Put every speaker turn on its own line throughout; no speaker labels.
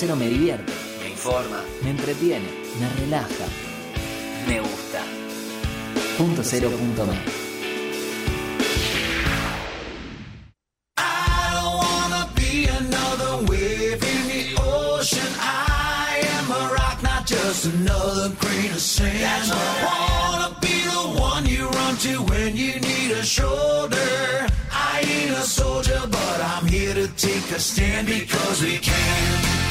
Me divierte, me informa, me entretiene, me relaja, me gusta. Punto cero punto me.
Another wave in the ocean. I am a rock, not just another grain of sand. Wanna be the one you run to when you need a shoulder. I ain't a soldier, but I'm here to take a stand because we can.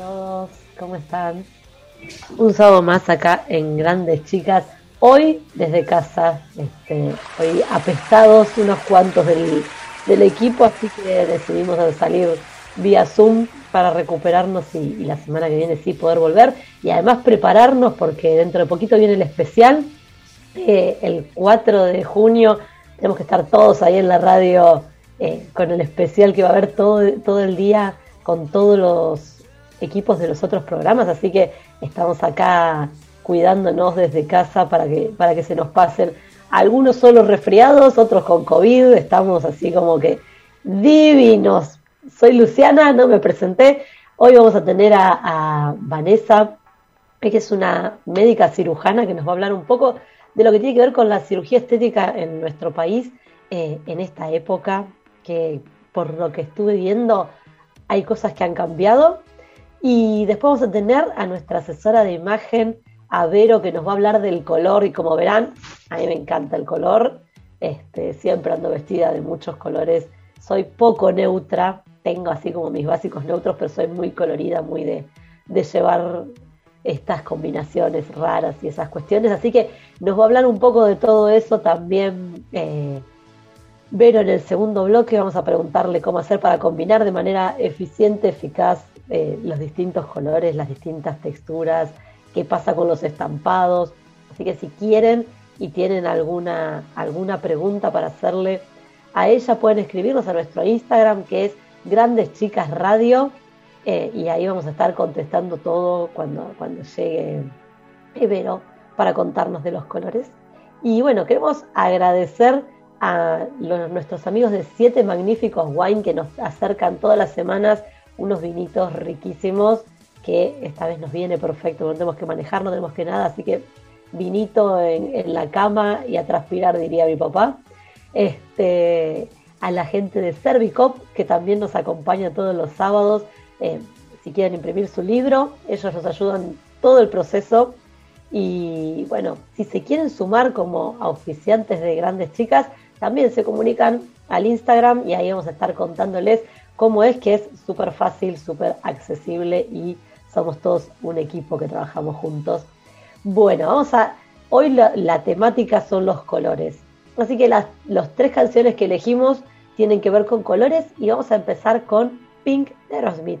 Todos, ¿cómo están? Un sábado más acá en Grandes Chicas. Hoy desde casa, este, hoy apestados unos cuantos del, del equipo, así que decidimos salir vía Zoom para recuperarnos y, la semana que viene sí poder volver y además prepararnos porque dentro de poquito viene el especial. Eh, el 4 de junio tenemos que estar todos ahí en la radio eh, con el especial que va a haber todo, todo el día con todos los equipos de los otros programas, así que estamos acá cuidándonos desde casa para que, para que se nos pasen algunos solo resfriados, otros con COVID, estamos así como que divinos. Soy Luciana, no me presenté. Hoy vamos a tener a, Vanessa, que es una médica cirujana que nos va a hablar un poco de lo que tiene que ver con la cirugía estética en nuestro país eh, en esta época, que por lo que estuve viendo hay cosas que han cambiado. Y después vamos a tener a nuestra asesora de imagen, a Vero, que nos va a hablar del color. Y como verán, a mí me encanta el color. Este, siempre ando vestida de muchos colores. Soy poco neutra, tengo así como mis básicos neutros, pero soy muy colorida, muy de, llevar estas combinaciones raras y esas cuestiones. Así que nos va a hablar un poco de todo eso también. Eh, Vero en el segundo bloque vamos a preguntarle cómo hacer para combinar de manera eficiente, eficaz eh, los distintos colores, las distintas texturas, qué pasa con los estampados. Así que si quieren y tienen alguna, alguna pregunta para hacerle a ella, pueden escribirnos a nuestro Instagram que es Grandes Chicas Radio eh, y ahí vamos a estar contestando todo cuando, cuando llegue Vero para contarnos de los colores. Y bueno, queremos agradecer a nuestros amigos de Siete Magníficos Wine que nos acercan todas las semanas unos vinitos riquísimos que esta vez nos viene perfecto, no tenemos que manejar, no tenemos que nada, así que vinito en, la cama y a transpirar, diría mi papá. Este, a la gente de Servicop, que también nos acompaña todos los sábados. Eh, si quieren imprimir su libro, ellos nos ayudan todo el proceso. Y bueno, si se quieren sumar como auspiciantes de grandes chicas, también se comunican al Instagram y ahí vamos a estar contándoles cómo es que es súper fácil, súper accesible y somos todos un equipo que trabajamos juntos. Bueno, vamos a. Hoy la, temática son los colores. Así que las los tres canciones que elegimos tienen que ver con colores y vamos a empezar con Pink de Aerosmith.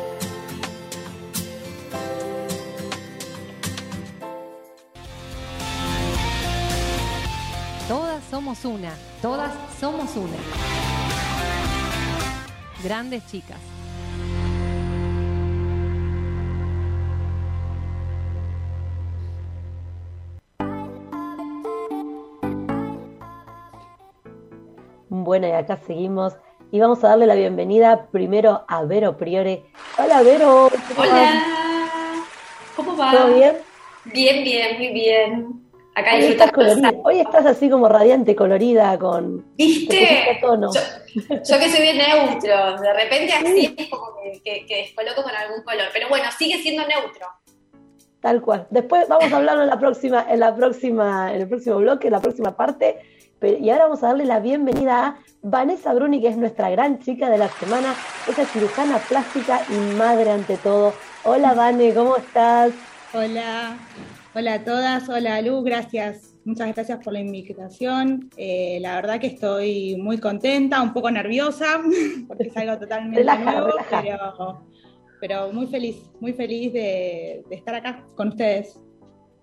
Somos una, todas somos una. Grandes chicas.
Bueno, y acá seguimos y vamos a darle la bienvenida primero a Vero Priore. Hola Vero. ¿cómo
Hola,
vas?
¿cómo va?
¿Todo bien?
Bien, bien, muy bien. Acá
Hoy estás, colorida. Hoy estás así como radiante, colorida, con... te
¿Viste?
tono.
Yo, yo que soy bien neutro, de repente así es como que, que, que descoloco con algún color. Pero bueno, sigue siendo neutro.
Tal cual. Después vamos a hablarlo en la próxima, en la próxima, en el próximo bloque, en la próxima parte. Pero- y ahora vamos a darle la bienvenida a Vanessa Bruni, que es nuestra gran chica de la semana. Ella es cirujana plástica y madre ante todo. Hola Vane, ¿cómo estás?
Hola, hola a todas, hola Lu, gracias, muchas gracias por la invitación. Eh, la verdad que estoy muy contenta, un poco nerviosa, porque es algo totalmente
Relaja,
nuevo,
relaja.
Pero, pero muy feliz, muy feliz de, de estar acá con ustedes.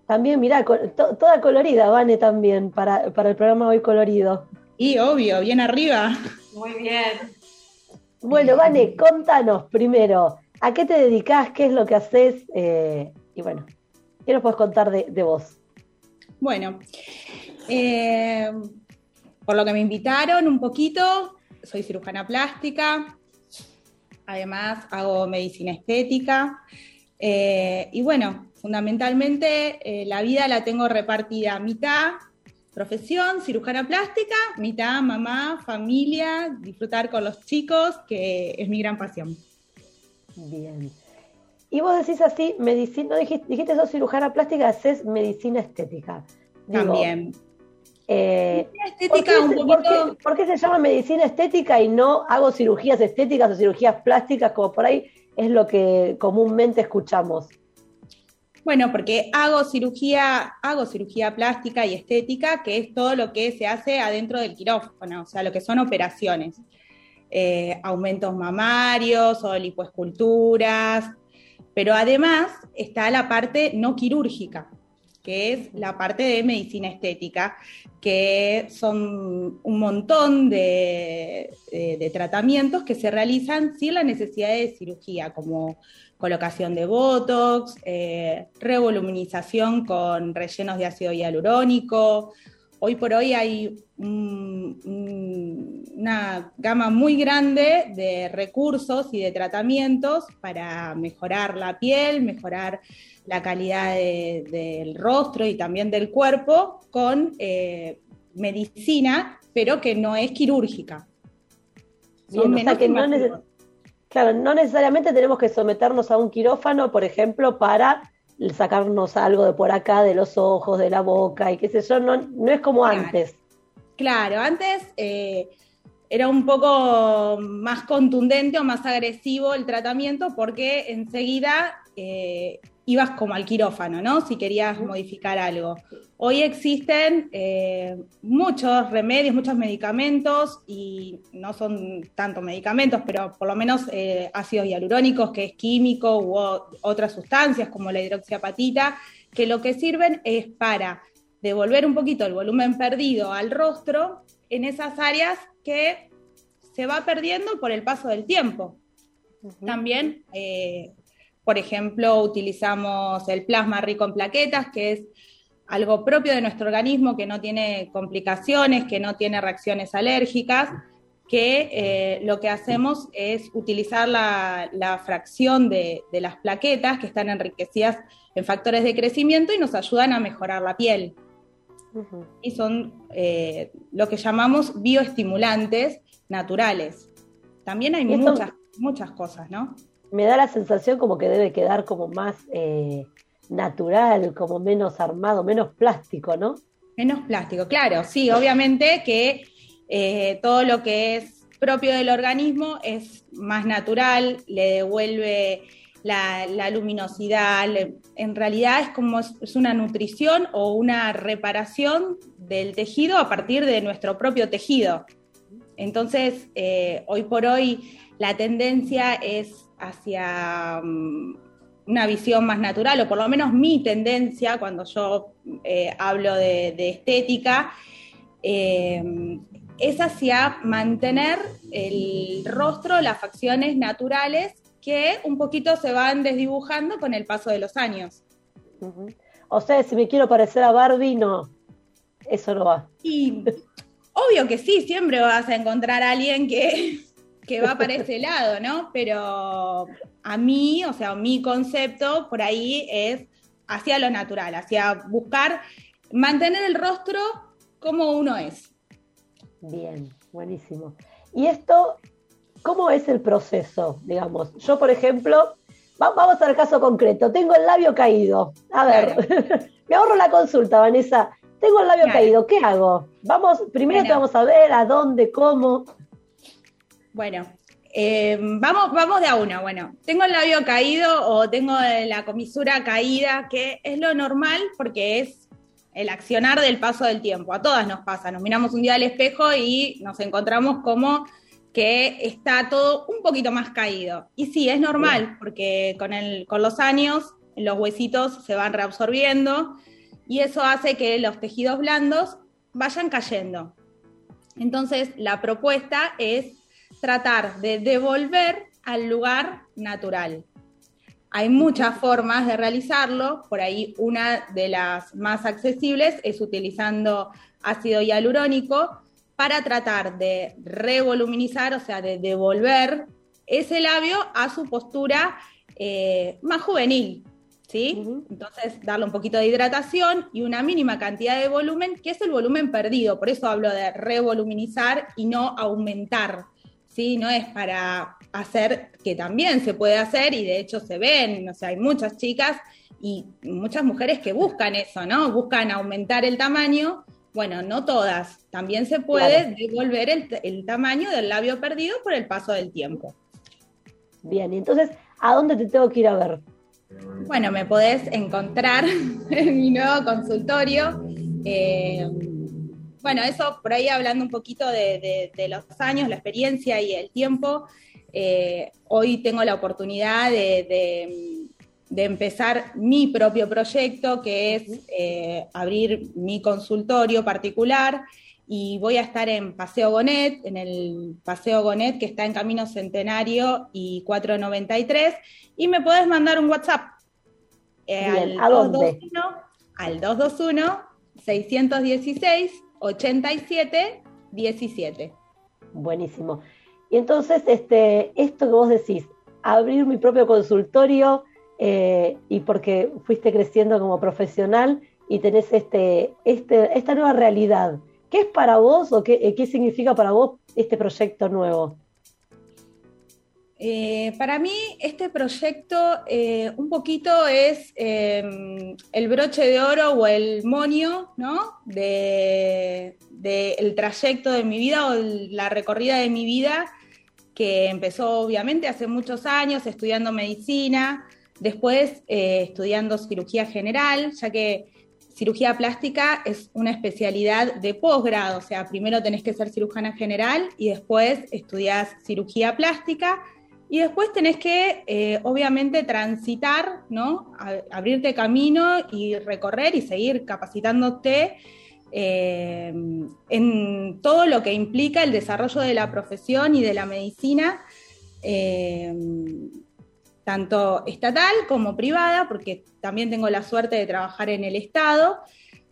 También, mirá, to- toda colorida, Vane, también, para, para el programa Hoy Colorido.
Y obvio, bien arriba.
Muy bien.
Bueno, Vane, contanos primero, ¿a qué te dedicas? ¿Qué es lo que haces? Eh, y bueno, ¿qué nos puedes contar de, de vos?
Bueno, eh, por lo que me invitaron un poquito, soy cirujana plástica, además hago medicina estética eh, y bueno, fundamentalmente eh, la vida la tengo repartida mitad profesión, cirujana plástica, mitad mamá, familia, disfrutar con los chicos, que es mi gran pasión.
Bien. Y vos decís así, medicina, no dijiste, dijiste sos cirujana plástica, haces medicina estética. Digo,
También.
eh,
Medicina
¿por,
estética
qué
un
se,
poquito...
por qué- por qué se llama medicina estética y no hago cirugías estéticas o cirugías plásticas, como por ahí es lo que comúnmente escuchamos?
Bueno, porque hago cirugía, hago cirugía plástica y estética, que es todo lo que se hace adentro del quirófano, o sea, lo que son operaciones. Eh, aumentos mamarios o lipoesculturas, pero además está la parte no quirúrgica, que es la parte de medicina estética, que son un montón de, tratamientos que se realizan sin la necesidad de cirugía, como colocación de botox, eh, revoluminización con rellenos de ácido hialurónico. Hoy por hoy hay un- un- una gama muy grande de recursos y de tratamientos para mejorar la piel, mejorar la calidad de- del rostro y también del cuerpo con eh, medicina, pero que no es quirúrgica.
Bien,
Son
o sea
menos
que no Claro, no necesariamente tenemos que someternos a un quirófano, por ejemplo, para sacarnos algo de por acá, de los ojos, de la boca y qué sé yo, no, no es como
Claro.
antes.
Claro, antes eh, era un poco más contundente o más agresivo el tratamiento porque enseguida eh, ibas como al quirófano, ¿no? Si querías modificar algo. Hoy existen eh, muchos remedios, muchos medicamentos y no son tanto medicamentos, pero por lo menos eh, ácidos hialurónicos, que es químico, u otras sustancias como la hidroxiapatita, que lo que sirven es para devolver un poquito el volumen perdido al rostro en esas áreas que se va perdiendo por el paso del tiempo. También, eh, por ejemplo, utilizamos el plasma rico en plaquetas, que es algo propio de nuestro organismo, que no tiene complicaciones, que no tiene reacciones alérgicas, que eh, lo que hacemos es utilizar la, la fracción de, de las plaquetas que están enriquecidas en factores de crecimiento y nos ayudan a mejorar la piel y son eh, lo que llamamos bioestimulantes naturales. También hay muchas, muchas cosas, ¿no?
Me da la sensación como que debe quedar como más eh, natural, como menos armado, menos plástico, ¿no?
Menos plástico, claro, sí, obviamente que eh, todo lo que es propio del organismo es más natural, le devuelve la, luminosidad, en realidad es como es, es una nutrición o una reparación del tejido a partir de nuestro propio tejido. Entonces, eh, hoy por hoy la tendencia es hacia mm, una visión más natural, o por lo menos mi tendencia cuando yo eh, hablo de, de estética, eh, es hacia mantener el rostro, las facciones naturales que un poquito se van desdibujando con el paso de los años.
O sea, si me quiero parecer a Barbie, no, eso no va.
Y obvio que sí, siempre vas a encontrar a alguien que, que va para ese lado, ¿no? Pero a mí, o sea, mi concepto por ahí es hacia lo natural, hacia buscar mantener el rostro como uno es.
Bien, buenísimo. Y esto, ¿cómo es el proceso? Digamos, yo, por ejemplo, va- vamos al caso concreto. Tengo el labio caído. A ver, me ahorro la consulta, Vanessa. Tengo el labio
Claro.
caído, ¿qué hago? Vamos, primero te vamos a ver a dónde, cómo.
Bueno, eh, vamos, vamos de a una. Bueno, tengo el labio caído o tengo la comisura caída, que es lo normal porque es el accionar del paso del tiempo. A todas nos pasa. Nos miramos un día al espejo y nos encontramos como que está todo un poquito más caído. Y sí, es normal porque con, el, con los años los huesitos se van reabsorbiendo y eso hace que los tejidos blandos vayan cayendo. Entonces, la propuesta es tratar de devolver al lugar natural. Hay muchas formas de realizarlo, por ahí una de las más accesibles es utilizando ácido hialurónico para tratar de revoluminizar, o sea, de devolver ese labio a su postura eh, más juvenil, ¿sí? Entonces, darle un poquito de hidratación y una mínima cantidad de volumen, que es el volumen perdido, por eso hablo de revoluminizar y no aumentar, ¿sí? No es para hacer, que también se puede hacer y de hecho se ven, o sea, hay muchas chicas y muchas mujeres que buscan eso, ¿no? Buscan aumentar el tamaño. Bueno, no todas. También se puede
Claro.
devolver el, el tamaño del labio perdido por el paso del tiempo.
Bien, y entonces, ¿a dónde te tengo que ir a ver?
Bueno, me podés encontrar en mi nuevo consultorio. Eh, bueno, eso por ahí hablando un poquito de, de- de los años, la experiencia y el tiempo. eh, hoy tengo la oportunidad de, empezar mi propio proyecto, que es eh, abrir mi consultorio particular. Y voy a estar en Paseo Gonet, en el Paseo Gonet, que está en Camino Centenario y 493. Y me podés mandar un WhatsApp eh,
Bien,
al
¿a dónde?
221 al 221-616 87 17.
Buenísimo. Y entonces, este, esto que vos decís, abrir mi propio consultorio eh, y porque fuiste creciendo como profesional y tenés este, este, esta nueva realidad, ¿qué es para vos o qué, eh, qué significa para vos este proyecto nuevo?
Eh, para mí, este proyecto eh, un poquito es eh, el broche de oro o el monio, ¿no? De, de el trayecto de mi vida o la recorrida de mi vida, que empezó obviamente hace muchos años estudiando medicina, después estudiando cirugía general, ya que cirugía plástica es una especialidad de posgrado, o sea, primero tenés que ser cirujana general y después estudiás cirugía plástica. Y después tenés que, eh, obviamente, transitar, ¿no? Abrirte camino y recorrer y seguir capacitándote eh, en todo lo que implica el desarrollo de la profesión y de la medicina, eh, tanto estatal como privada, porque también tengo la suerte de trabajar en el Estado,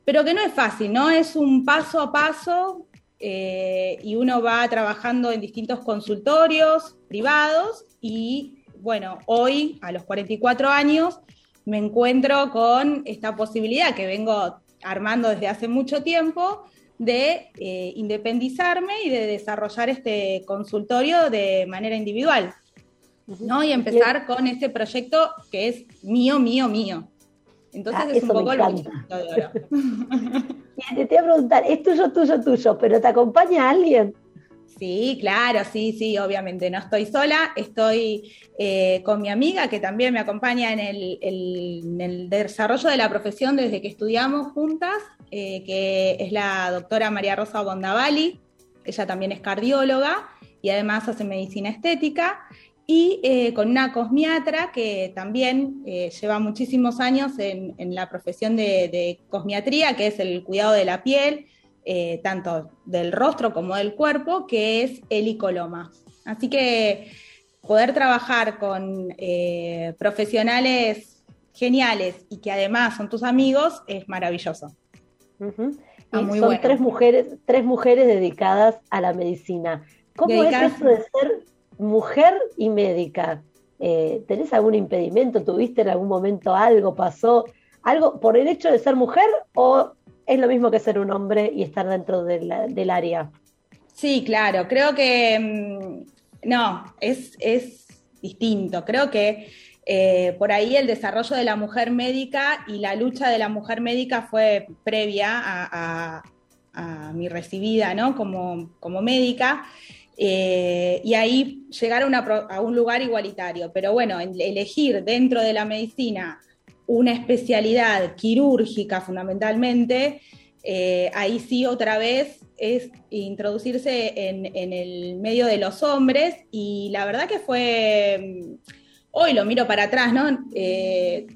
pero que no es fácil, ¿no? Es un paso a paso y uno va trabajando en distintos consultorios privados y bueno, hoy a los 44 años me encuentro con esta posibilidad que vengo armando desde hace mucho tiempo de eh, independizarme y de desarrollar este consultorio de manera individual, ¿no? Y empezar con este proyecto que es mío, mío, mío. Entonces
Ah,
es un poco oro.
Y te voy a preguntar, es tuyo, tuyo, tuyo, pero ¿te acompaña alguien?
Sí, claro, sí, sí, obviamente. No estoy sola, estoy eh, con mi amiga que también me acompaña en el, desarrollo de la profesión desde que estudiamos juntas, eh, que es la doctora María Rosa Bondavali. Ella también es cardióloga y además hace medicina estética. Y eh, con una cosmiatra que también lleva muchísimos años en, en la profesión de, de cosmiatría, que es el cuidado de la piel, eh, tanto del rostro como del cuerpo, que es Eli Coloma. Así que poder trabajar con eh, profesionales geniales y que además son tus amigos es maravilloso. Ah,
Y
muy
son
bueno.
tres mujeres, tres mujeres dedicadas a la medicina. ¿Cómo
Dedicadas-
es eso de ser mujer y médica? Eh, ¿Tenés algún impedimento? ¿Tuviste en algún momento algo? ¿Pasó algo por el hecho de ser mujer o es lo mismo que ser un hombre y estar dentro del área?
Sí, claro, creo que mm, no, es, es distinto. Creo que eh, por ahí el desarrollo de la mujer médica y la lucha de la mujer médica fue previa a, mi recibida ¿no? como, como médica. eh, y ahí llegar a, una a un lugar igualitario. Pero bueno, el- elegir dentro de la medicina una especialidad quirúrgica fundamentalmente, eh, ahí sí otra vez es introducirse en, en el medio de los hombres y la verdad que fue, mm, hoy lo miro para atrás, ¿no? Eh,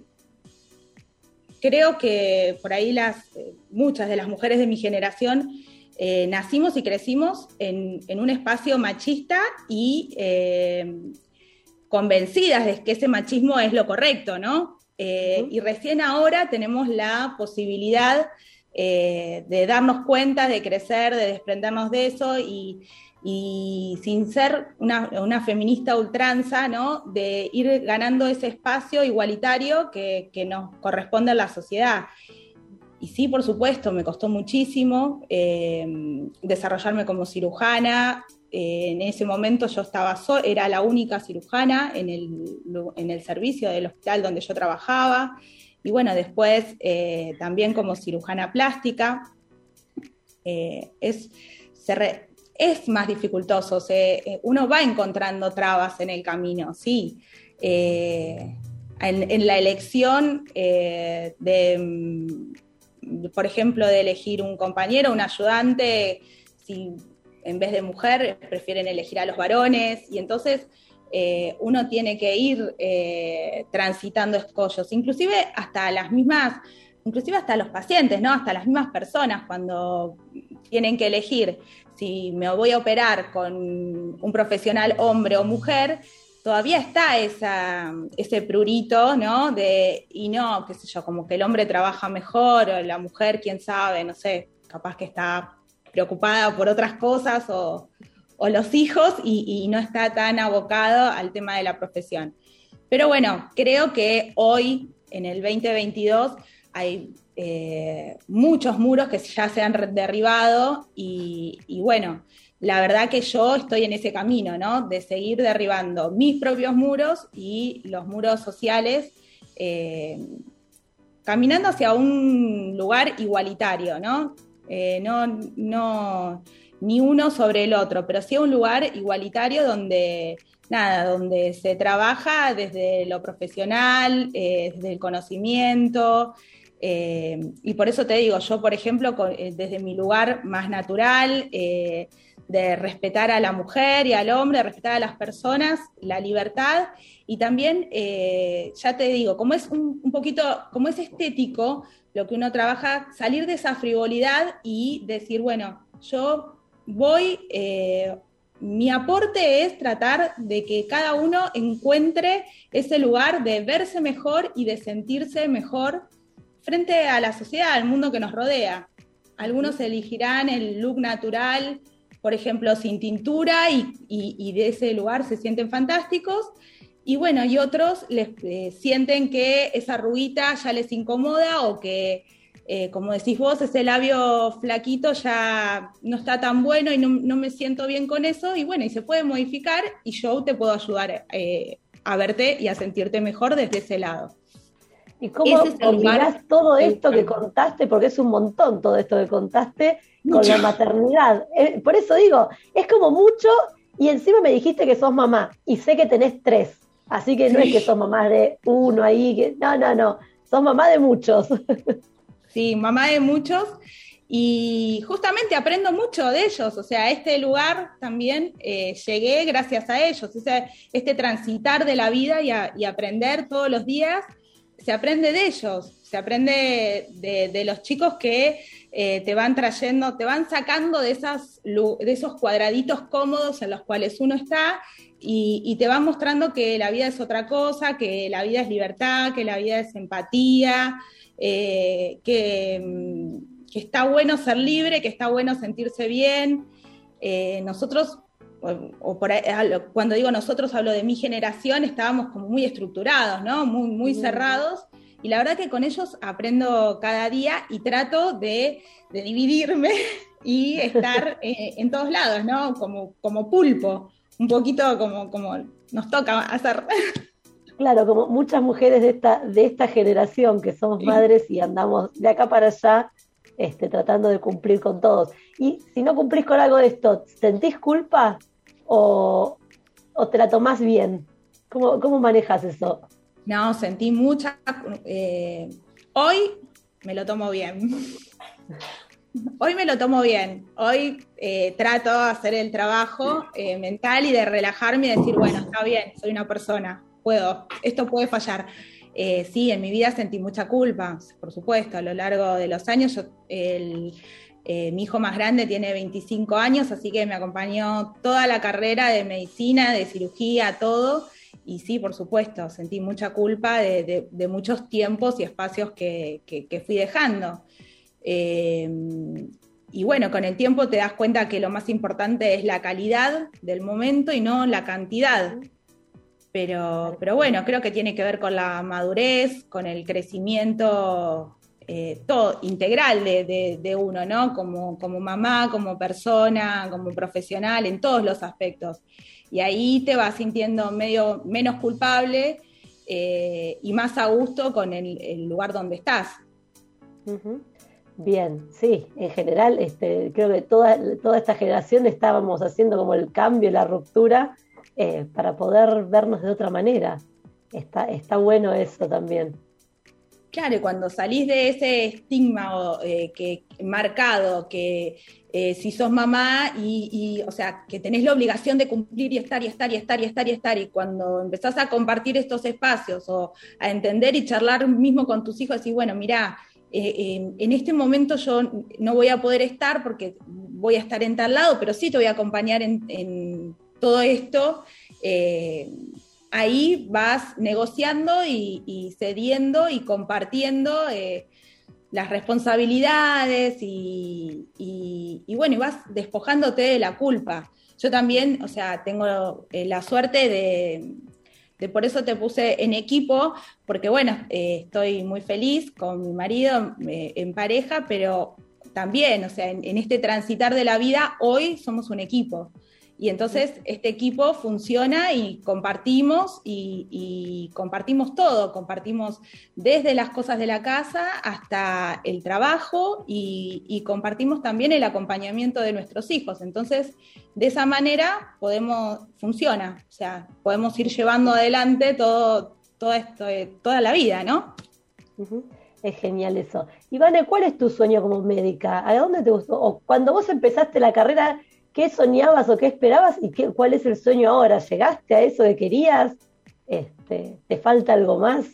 creo que por ahí las, eh, muchas de las mujeres de mi generación nacimos y crecimos en, en un espacio machista y convencidas de que ese machismo es lo correcto, ¿no? Eh, Y recién ahora tenemos la posibilidad eh, de darnos cuenta, de crecer, de desprendernos de eso y, y sin ser una, una feminista ultranza, ¿no? De ir ganando ese espacio igualitario que, que nos corresponde a la sociedad. Y sí, por supuesto, me costó muchísimo eh, desarrollarme como cirujana. Eh, en ese momento yo estaba so- era la única cirujana en el, en el servicio del hospital donde yo trabajaba. Y bueno, después eh, también como cirujana plástica. Eh, es, es más dificultoso, se- uno va encontrando trabas en el camino, sí. En, la elección de, mm, por ejemplo, de elegir un compañero, un ayudante, si en vez de mujer prefieren elegir a los varones, y entonces eh, uno tiene que ir eh, transitando escollos, inclusive hasta las mismas, inclusive hasta los pacientes, ¿no? Hasta las mismas personas cuando tienen que elegir si me voy a operar con un profesional hombre o mujer, todavía está esa, ese prurito, ¿no? De, y no, qué sé yo, como que el hombre trabaja mejor, o la mujer, quién sabe, no sé, capaz que está preocupada por otras cosas o, los hijos y, no está tan abocado al tema de la profesión. Pero bueno, creo que hoy, en el 2022, hay eh, muchos muros que ya se han derribado y, y bueno, la verdad que yo estoy en ese camino, ¿no? De seguir derribando mis propios muros y los muros sociales, eh, caminando hacia un lugar igualitario, ¿no? Eh, no, no, ni uno sobre el otro, pero sí un lugar igualitario donde, nada, donde se trabaja desde lo profesional, eh, desde el conocimiento, eh, y por eso te digo, yo, por ejemplo, desde mi lugar más natural, de respetar a la mujer y al hombre, de respetar a las personas, la libertad, y también, ya te digo, como es un, un poquito, como es estético lo que uno trabaja, salir de esa frivolidad y decir, bueno, yo voy, eh, mi aporte es tratar de que cada uno encuentre ese lugar de verse mejor y de sentirse mejor frente a la sociedad, al mundo que nos rodea. Algunos elegirán el look natural, por ejemplo, sin tintura, y, de ese lugar se sienten fantásticos. Y bueno, y otros les eh, sienten que esa arruguita ya les incomoda o que, eh, como decís vos, ese labio flaquito ya no está tan bueno y no, no me siento bien con eso. Y bueno, y se puede modificar y yo te puedo ayudar eh, a verte y a sentirte mejor desde ese lado.
¿Y cómo
es
combinás todo esto que contaste? Porque es un montón todo esto que contaste con la maternidad. Por eso digo, es como mucho y encima me dijiste que sos mamá y sé que tenés tres. Así que no
Sí.
es que sos mamá de uno ahí, que no, no, no, sos mamá de muchos.
Sí, mamá de muchos. Y justamente aprendo mucho de ellos, o sea, este lugar también eh, llegué gracias a ellos, este transitar de la vida y, a- y aprender todos los días, se aprende de ellos, se aprende de, de los chicos que eh, te van trayendo, te van sacando de, esas, lu- de esos cuadraditos cómodos en los cuales uno está y, y te van mostrando que la vida es otra cosa, que la vida es libertad, que la vida es empatía, eh, que, mm, que está bueno ser libre, que está bueno sentirse bien. Eh, nosotros, o, o por ahí, cuando digo nosotros, hablo de mi generación, estábamos como muy estructurados, ¿no? Muy, muy cerrados. Y la verdad que con ellos aprendo cada día y trato de, de dividirme y estar eh, en todos lados, ¿no? Como, como pulpo, un poquito como, como nos toca hacer.
Claro, como muchas mujeres de esta, de esta generación que somos
Sí.
madres y andamos de acá para allá este, tratando de cumplir con todos. Y si no cumplís con algo de esto, ¿sentís culpa o, o te la tomás bien? ¿Cómo, cómo manejas eso?
No, sentí mucha... eh, hoy me lo tomo bien. Hoy me lo tomo bien. Hoy eh, trato de hacer el trabajo eh, mental y de relajarme y decir, bueno, está bien, soy una persona, puedo, esto puede fallar. Eh, sí, en mi vida sentí mucha culpa, por supuesto, a lo largo de los años. yo, Eh, mi hijo más grande tiene 25 años, así que me acompañó toda la carrera de medicina, de cirugía, todo. Y sí, por supuesto, sentí mucha culpa de, de- muchos tiempos y espacios que, que- que fui dejando. Eh, y bueno, con el tiempo te das cuenta que lo más importante es la calidad del momento y no la cantidad. Pero, pero bueno, creo que tiene que ver con la madurez, con el crecimiento eh, todo, integral de, de- de uno, ¿no? Como, como mamá, como persona, como profesional, en todos los aspectos. Y ahí te vas sintiendo medio menos culpable eh, y más a gusto con el, lugar donde estás.
Bien, sí, en general este, creo que toda, toda esta generación estábamos haciendo como el cambio, la ruptura, eh, para poder vernos de otra manera. Está, está bueno eso también.
Claro, cuando salís de ese estigma eh, que, marcado, que eh, si sos mamá y, o sea, que tenés la obligación de cumplir y estar y estar y estar y estar y estar, y cuando empezás a compartir estos espacios o a entender y charlar mismo con tus hijos, decís, bueno, mirá, eh, en este momento yo no voy a poder estar porque voy a estar en tal lado, pero sí te voy a acompañar en, en todo esto. eh, ahí vas negociando y, cediendo y compartiendo eh, las responsabilidades y, y- bueno, y vas despojándote de la culpa. Yo también, o sea, tengo eh, la suerte de, de, por eso te puse en equipo, porque bueno, eh, estoy muy feliz con mi marido en pareja, pero también, o sea, en este transitar de la vida, hoy somos un equipo. Y entonces este equipo funciona y compartimos y, y compartimos todo, compartimos desde las cosas de la casa hasta el trabajo y, y compartimos también el acompañamiento de nuestros hijos. Entonces, de esa manera podemos, funciona, o sea, podemos ir llevando adelante todo, todo esto, eh, toda la vida, ¿no?
Es genial eso. Ivane, ¿cuál es tu sueño como médica? ¿A dónde te gustó? O cuando vos empezaste la carrera, ¿qué soñabas o qué esperabas? ¿Y qué, cuál es el sueño ahora? ¿Llegaste a eso que querías? Este, ¿Te falta algo más?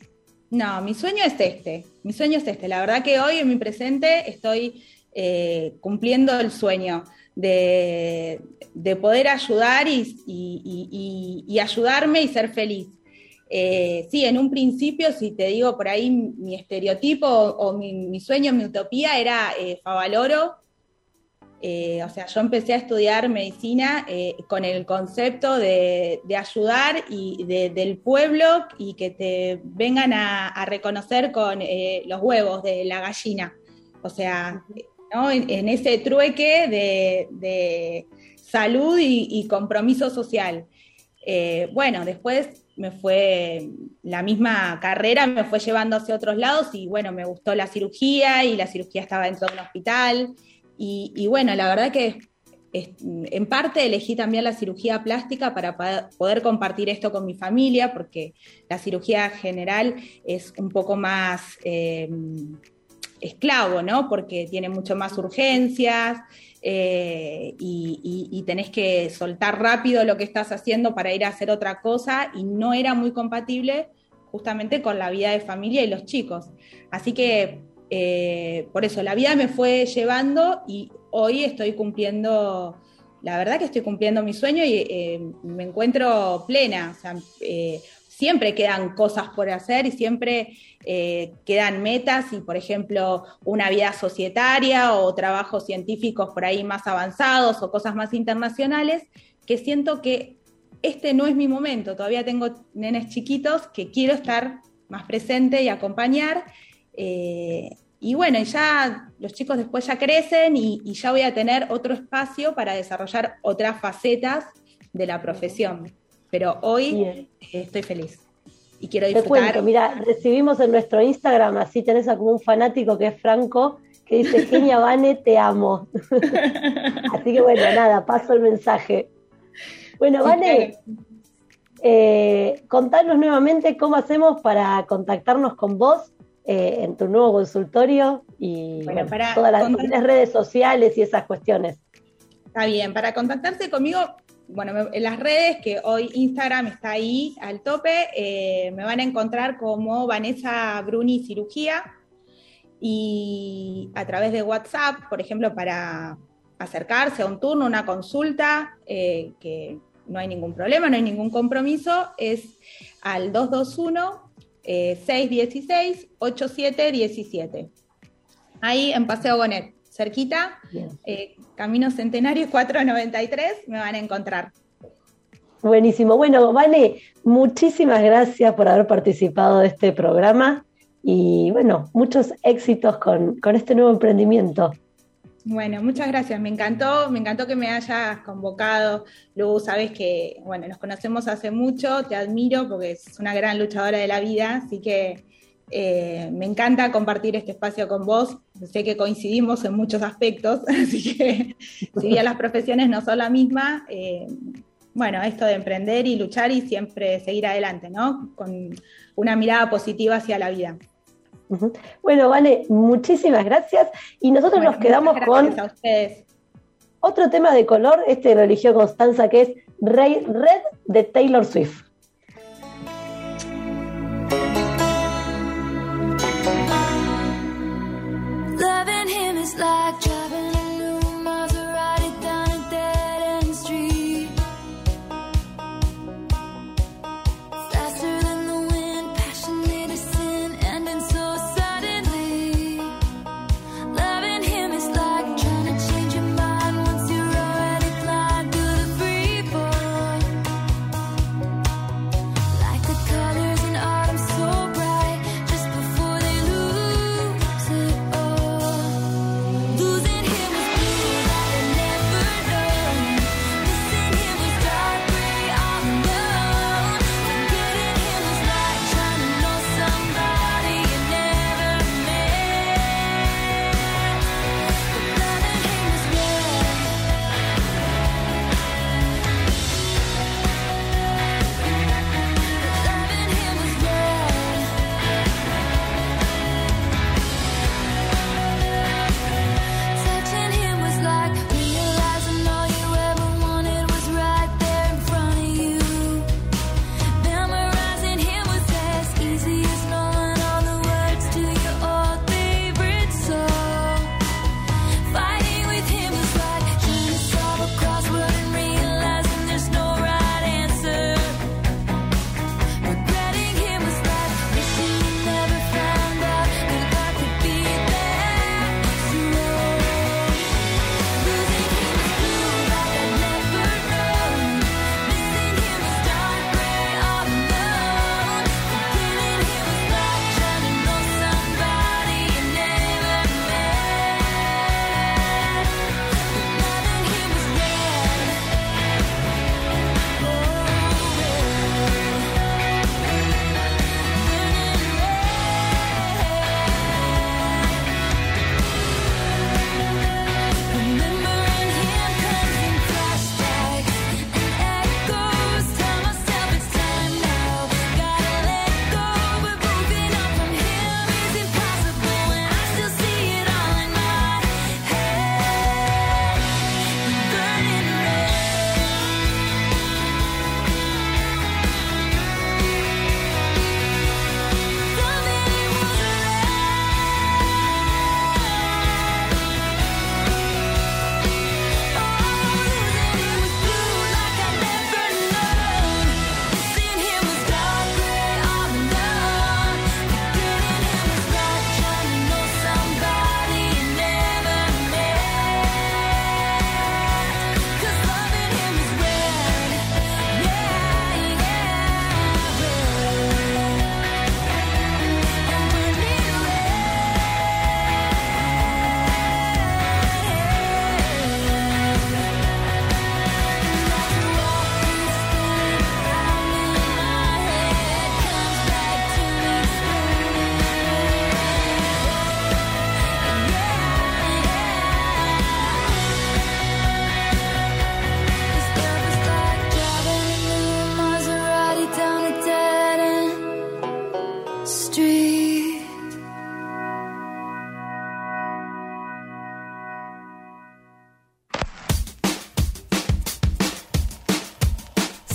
No, mi sueño es este. Mi sueño es este. La verdad que hoy en mi presente estoy eh, cumpliendo el sueño de, de poder ayudar y, ayudarme y ser feliz. Eh, sí, en un principio, si te digo por ahí, mi estereotipo o, mi sueño, mi utopía era eh, Favaloro. Eh, o sea, yo empecé a estudiar medicina eh, con el concepto de, ayudar y de- del pueblo y que te vengan a, reconocer con eh, los huevos de la gallina. O sea, ¿no? en, ese trueque de, salud y, y compromiso social. Bueno, después me fue, la misma carrera me fue llevando hacia otros lados y bueno, me gustó la cirugía y la cirugía estaba dentro de un hospital. Y, bueno, la verdad que en parte elegí también la cirugía plástica para pa- poder compartir esto con mi familia, porque la cirugía general es un poco más eh, esclavo, ¿no? Porque tiene mucho más urgencias eh, y- y tenés que soltar rápido lo que estás haciendo para ir a hacer otra cosa y no era muy compatible justamente con la vida de familia y los chicos. Así que eh, por eso la vida me fue llevando y hoy estoy cumpliendo, la verdad que estoy cumpliendo mi sueño y eh, me encuentro plena. Eh, siempre quedan cosas por hacer y siempre quedan metas y, por ejemplo, una vida societaria o trabajos científicos por ahí más avanzados o cosas más internacionales, que siento que este no es mi momento. Todavía tengo nenes chiquitos que quiero estar más presente y acompañar. Eh, y bueno, y ya los chicos después ya crecen y, y ya voy a tener otro espacio para desarrollar otras facetas de la profesión. Pero hoy
Bien.
estoy feliz y quiero
Te
disfrutar.
cuento, mira, recibimos en nuestro Instagram, así tenés a como un fanático que es Franco, que dice, Genia Vane, te amo. así que bueno, nada, paso el mensaje. Bueno,
Sí,
Vane, eh, contanos nuevamente cómo hacemos para contactarnos con vos eh, en tu nuevo consultorio y
Bueno,
bueno,
para
todas las, redes sociales y esas cuestiones.
Está bien, para contactarse conmigo, bueno, en las redes, que hoy Instagram está ahí al tope, eh, me van a encontrar como Vanessa Bruni Cirugía. y a través de WhatsApp, por ejemplo, para acercarse a un turno, una consulta, eh, que no hay ningún problema, no hay ningún compromiso, es al 221-616-8717. Ahí en Paseo Bonet, cerquita, eh, Camino Centenario 493, me van a encontrar.
Buenísimo. Bueno, Vale, muchísimas gracias por haber participado de este programa y bueno, muchos éxitos con, con este nuevo emprendimiento.
Bueno, muchas gracias. Me encantó, me encantó que me hayas convocado. Lu, sabes que, bueno, nos conocemos hace mucho, te admiro porque es una gran luchadora de la vida, así que eh, me encanta compartir este espacio con vos. Sé que coincidimos en muchos aspectos, así que si bien las profesiones no son la misma, eh, bueno, esto de emprender y luchar y siempre seguir adelante, ¿no? Con una mirada positiva hacia la vida.
Bueno, Vale, muchísimas gracias y nosotros
Bueno,
nos quedamos con
gracias a ustedes.
otro tema de color, este lo eligió Constanza, que es Rey Red de Taylor Swift.
Loving him is like driving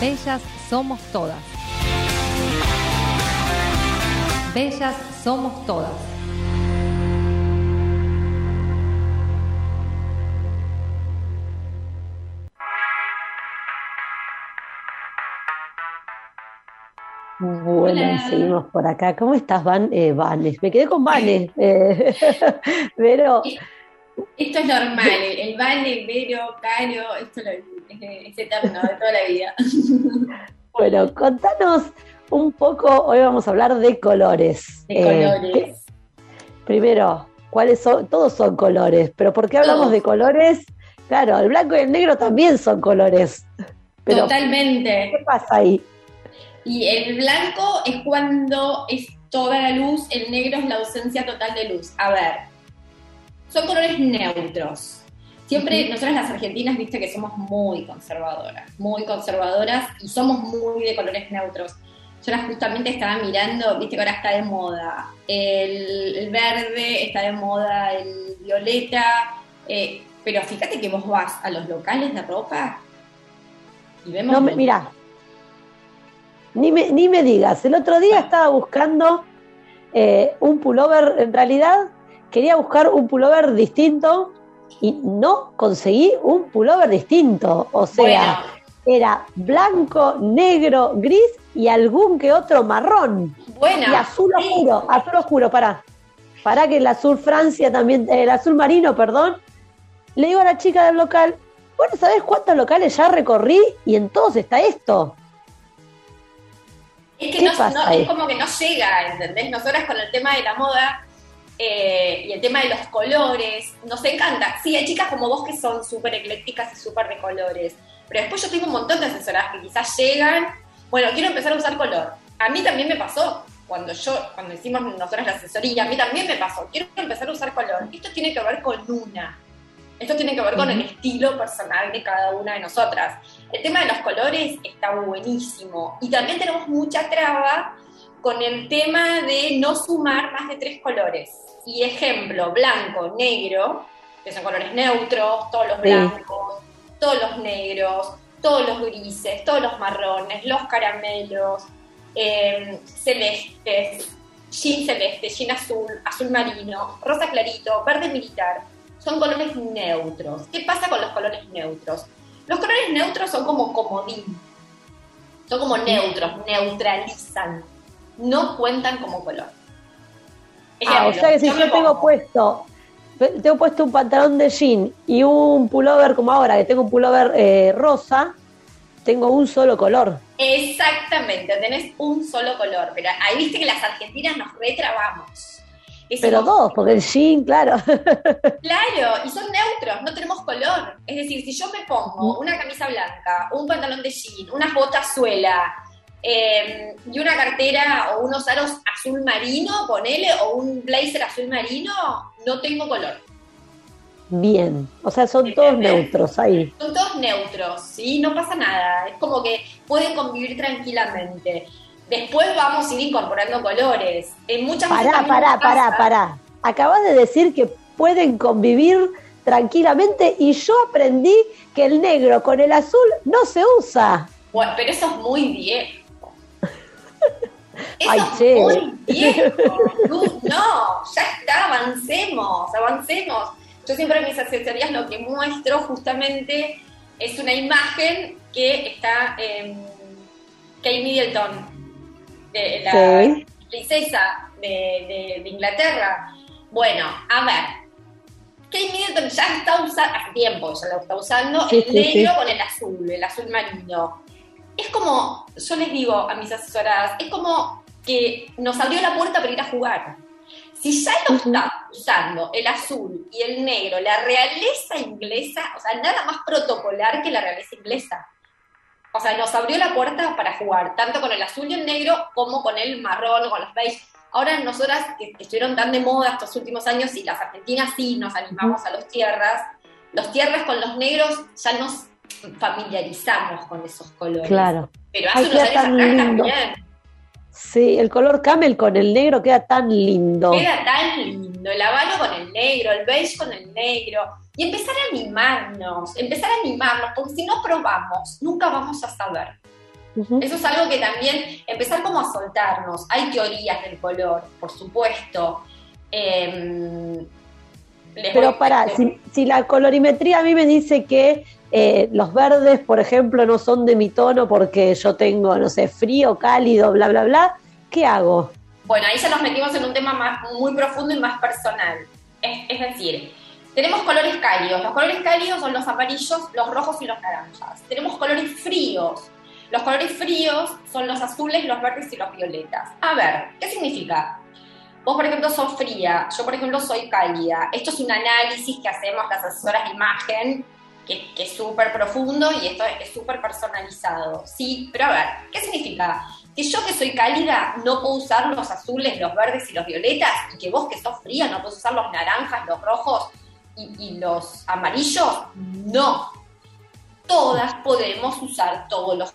Bellas somos todas. Bellas somos todas.
Bueno,
Hola.
seguimos por acá. ¿Cómo estás, Van? Eh, Vanes. Me quedé con Vanes. Eh, pero
Esto es normal, el, el Vane, Vero, Caro, esto lo- es, es eterno de toda la vida.
bueno, contanos un poco. Hoy vamos a hablar de colores.
De
Eh,
colores.
primero, ¿cuáles son? Todos son colores, pero ¿por qué hablamos
Todos.
de colores? Claro, el blanco y el negro también son colores. Pero,
Totalmente.
¿qué pasa ahí?
Y el blanco es cuando es toda la luz, el negro es la ausencia total de luz. A ver, son colores neutros. Siempre, nosotras las argentinas, viste que somos muy conservadoras, muy conservadoras y somos muy de colores neutros. Yo ahora justamente estaba mirando, viste que ahora está de moda el, el verde, está de moda el violeta, eh, pero fíjate que vos vas a los locales de ropa y vemos...
No, me- mira, ni me, ni me digas. El otro día estaba buscando eh, un pullover, en realidad quería buscar un pullover distinto y no conseguí un pullover distinto. O sea, era blanco, negro, gris y algún que otro marrón.
Bueno,
y azul oscuro, azul oscuro, pará. Pará que el azul Francia también, eh, el azul marino, perdón. Le digo a la chica del local, bueno, ¿sabes cuántos locales ya recorrí? Y en todos está esto.
Es que
¿Qué
no, no- es como que no llega, ¿entendés? Nosotras con el tema de la moda eh, y el tema de los colores, nos encanta. Sí, hay chicas como vos que son súper eclécticas y súper de colores, pero después yo tengo un montón de asesoras que quizás llegan, bueno, quiero empezar a usar color. A mí también me pasó, cuando yo, cuando hicimos nosotras la asesoría, a mí también me pasó, quiero empezar a usar color. Esto tiene que ver con una. Esto tiene que ver con el estilo personal de cada una de nosotras. El tema de los colores está buenísimo. Y también tenemos mucha traba con el tema de no sumar más de tres colores. Y ejemplo, blanco, negro, que son colores neutros, todos los
Sí.
blancos, todos los negros, todos los grises, todos los marrones, los caramelos, eh, celestes, jean celeste, jean azul, azul marino, rosa clarito, verde militar. son colores neutros. ¿Qué pasa con los colores neutros? Los colores neutros son como comodín. Son como neutros, neutralizan. No cuentan como color.
Ah, o sea que si
yo
tengo puesto, tengo puesto un pantalón de jean y un pullover como ahora, que tengo un pullover eh, rosa, tengo un solo color.
Exactamente, tenés un solo color. Pero ahí viste que las argentinas nos retrabamos.
Pero dos, porque el jean, claro.
Claro, y son neutros, no tenemos color. Es decir, si yo me pongo una camisa blanca, un pantalón de jean, unas botas suela eh, y una cartera o unos aros azul marino, ponele, o un blazer azul marino, no tengo color.
Bien. O sea, son todos neutros ahí.
Son todos neutros, ¿sí? No pasa nada. Es como que pueden convivir tranquilamente. Después vamos a ir incorporando colores. En muchas
Pará, pará, pará, pará. Acabas de decir que pueden convivir tranquilamente y yo aprendí que el negro con el azul no se usa.
Bueno, pero eso es muy viejo. Eso
Ay, che.
muy viejo. No, ya está, avancemos, avancemos. Yo siempre en mis asesorías lo que muestro justamente es una imagen que está en Kate Middleton, de la
Sí.
princesa de, de- de Inglaterra. Bueno, a ver, Kate Middleton ya está usando, hace tiempo ya lo está usando,
Sí,
el
sí,
negro con el azul, el azul marino. Es como, yo les digo a mis asesoradas, es como que nos abrió la puerta para ir a jugar. Si ya lo está usando el azul y el negro, la realeza inglesa, o sea, nada más protocolar que la realeza inglesa. O sea, nos abrió la puerta para jugar, tanto con el azul y el negro como con el marrón, con los beige. Ahora nosotras que que estuvieron tan de moda estos últimos años y las argentinas sí nos animamos a los tierras, los tierras con los negros ya nos familiarizamos con esos colores.
Claro.
Pero hace
Ay,
unos años
tan
atrás
lindo.
también.
Sí, el color camel con el negro queda tan lindo.
Queda tan lindo, el habano con el negro, el beige con el negro. Y empezar a animarnos, empezar a animarnos, porque si no probamos, nunca vamos a saber. Eso es algo que también, empezar como a soltarnos. Hay teorías del color, por supuesto. Em, les
Pero pará, si, si la colorimetría a mí me dice que eh, los verdes, por ejemplo, no son de mi tono porque yo tengo, no sé, frío, cálido, bla, bla, bla, ¿qué hago?
Bueno, ahí ya nos metimos en un tema más, muy profundo y más personal. Es, es decir, tenemos colores cálidos. Los colores cálidos son los amarillos, los rojos y los naranjas. Tenemos colores fríos. Los colores fríos son los azules, los verdes y los violetas. A ver, ¿qué significa? Vos, por ejemplo, sos fría, yo, por ejemplo, soy cálida. Esto es un análisis que hacemos las asesoras de imagen, que, que es súper profundo y esto es súper personalizado. Sí, pero a ver, ¿qué significa? Que yo que soy cálida no puedo usar los azules, los verdes y los violetas, y que vos que sos fría no podés usar los naranjas, los rojos y, y los amarillos. No. Todas podemos usar todos los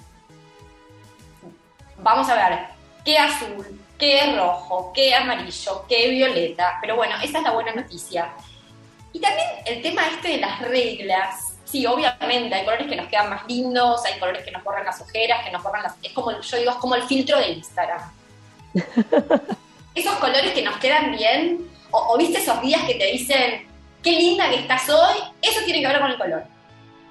vamos a ver qué azul, qué rojo, qué amarillo, qué violeta. Pero bueno, esa es la buena noticia. Y también el tema este de las reglas. Sí, obviamente, hay colores que nos quedan más lindos, hay colores que nos borran las ojeras, que nos borran las... Es como, yo digo, es como el filtro de Instagram. Esos colores que nos quedan bien, o, o viste esos días que te dicen, qué linda que estás hoy, eso tiene que ver con el color.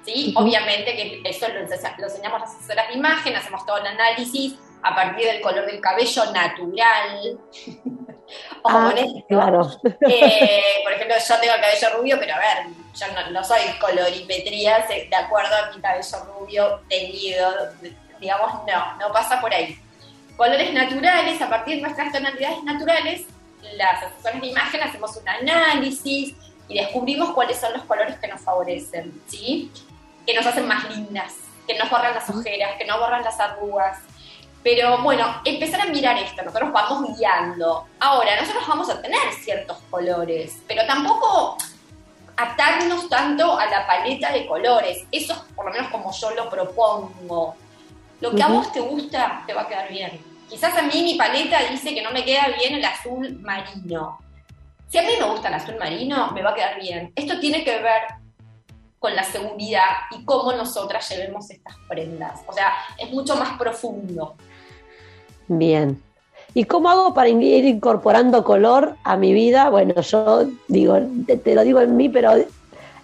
¿sí?
Ujú.
Obviamente que eso lo, lo enseñamos las asesoras de imagen, hacemos todo el análisis a partir del color del cabello natural. Ojo
Ah,
esto.
claro.
Eh, por ejemplo, yo tengo el cabello rubio, pero a ver, yo no, no soy colorimetría de acuerdo a mi cabello rubio teñido, digamos, no, no pasa por ahí. Colores naturales, a partir de nuestras tonalidades naturales, las asesoras de imagen hacemos un análisis y descubrimos cuáles son los colores que nos favorecen, ¿sí? Que nos hacen más lindas, que nos borran las ojeras, que no borran las arrugas. Pero bueno, empezar a mirar esto, nosotros vamos guiando. Ahora, nosotros vamos a tener ciertos colores, pero tampoco atarnos tanto a la paleta de colores. Eso es por lo menos como yo lo propongo. Lo que a vos te gusta te va a quedar bien. Quizás a mí mi paleta dice que no me queda bien el azul marino. Si a mí me gusta el azul marino, me va a quedar bien. Esto tiene que ver con la seguridad y cómo nosotras llevemos estas prendas. O sea, es mucho más profundo.
Bien. ¿Y cómo hago para ir incorporando color a mi vida? Bueno, yo digo, te, te lo digo en mí, pero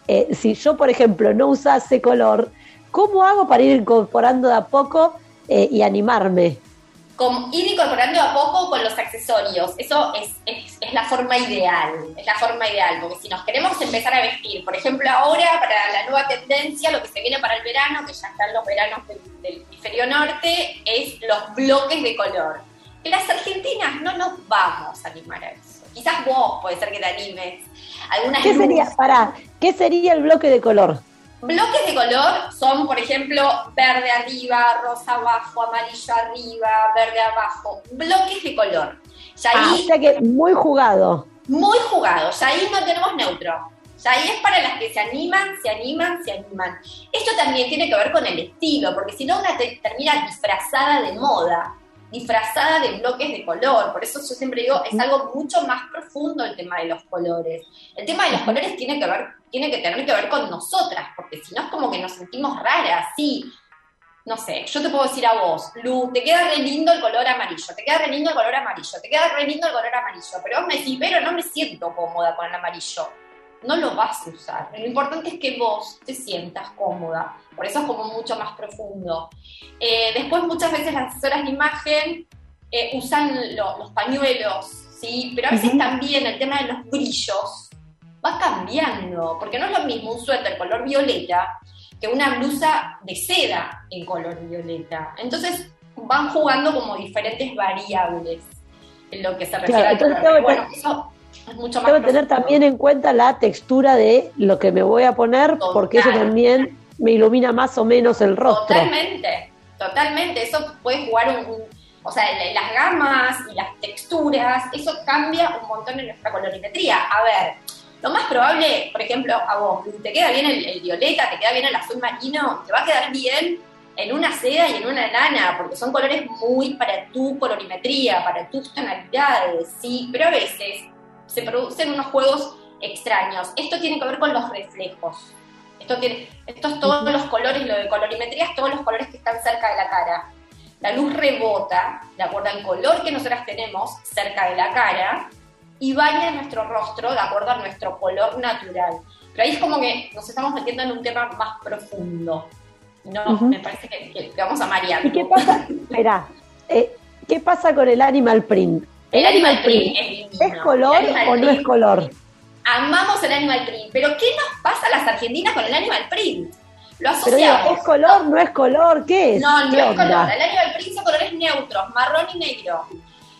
eh, si yo, por ejemplo, no usase color, ¿cómo hago para ir incorporando de a poco eh, y animarme?
Como ir incorporando a poco con los accesorios. Eso es, es, es la forma ideal. Es la forma ideal. Porque si nos queremos empezar a vestir, por ejemplo, ahora para la nueva tendencia, lo que se viene para el verano, que ya están los veranos del, del hemisferio norte, es los bloques de color. Que las argentinas no nos vamos a animar a eso. Quizás vos puede ser que te animes. Algunas
¿Qué sería, para, qué sería el bloque de color?
Bloques de color son, por ejemplo, verde arriba, rosa abajo, amarillo arriba, verde abajo. Bloques de color. Ya
Ah,
ahí,
o sea que muy jugado.
muy jugado. Ya ahí no tenemos neutro. Ya ahí es para las que se animan, se animan, se animan. Esto también tiene que ver con el estilo, porque si no una te- termina disfrazada de moda, disfrazada de bloques de color. Por eso yo siempre digo, es algo mucho más profundo el tema de los colores. El tema de los colores tiene que ver, tiene que tener que ver con nosotras, porque si no es como que nos sentimos raras, sí. No sé, yo te puedo decir a vos, Lu, te queda re lindo el color amarillo, te queda re lindo el color amarillo, te queda re lindo el color amarillo, pero vos me decís, pero no me siento cómoda con el amarillo. No lo vas a usar. Lo importante es que vos te sientas cómoda. Por eso es como mucho más profundo. Eh, después muchas veces las asesoras de imagen eh, usan lo- los pañuelos, ¿sí? Pero a veces también el tema de los brillos va cambiando, porque no es lo mismo un suéter color violeta que una blusa de seda en color violeta. Entonces van jugando como diferentes variables en lo que se refiere
Claro, entonces
Bueno, eso es mucho más
que tener también en cuenta la textura de lo que me voy a poner, porque eso también me ilumina más o menos el rostro.
Totalmente, totalmente. Eso puede jugar un, un- o sea, la- las gamas y las texturas, eso cambia un montón en nuestra colorimetría. A ver, lo más probable, por ejemplo, a vos, te queda bien el, el violeta, te queda bien el azul marino, te va a quedar bien en una seda y en una lana, porque son colores muy para tu colorimetría, para tus tonalidades, sí, pero a veces se producen unos juegos extraños. Esto tiene que ver con los reflejos. Esto tiene, estos todos los colores, lo de colorimetría es todos los colores que están cerca de la cara. La luz rebota, de acuerdo al color que nosotras tenemos cerca de la cara, y baña nuestro rostro de acuerdo a nuestro color natural. Pero ahí es como que nos estamos metiendo en un tema más profundo. No, me parece que, que- que vamos a marear.
¿Y qué pasa? Eh, ¿qué pasa con el animal print? ¿El, animal, print
es divino.
es color o no es color?
Amamos el animal print, pero ¿qué nos pasa a las argentinas con el animal print? Lo
Pero
asociamos.
¿es color? ¿No es color? ¿Qué es?
No, no
¿Qué
es
onda?
color. El animal print son colores neutros, marrón y negro.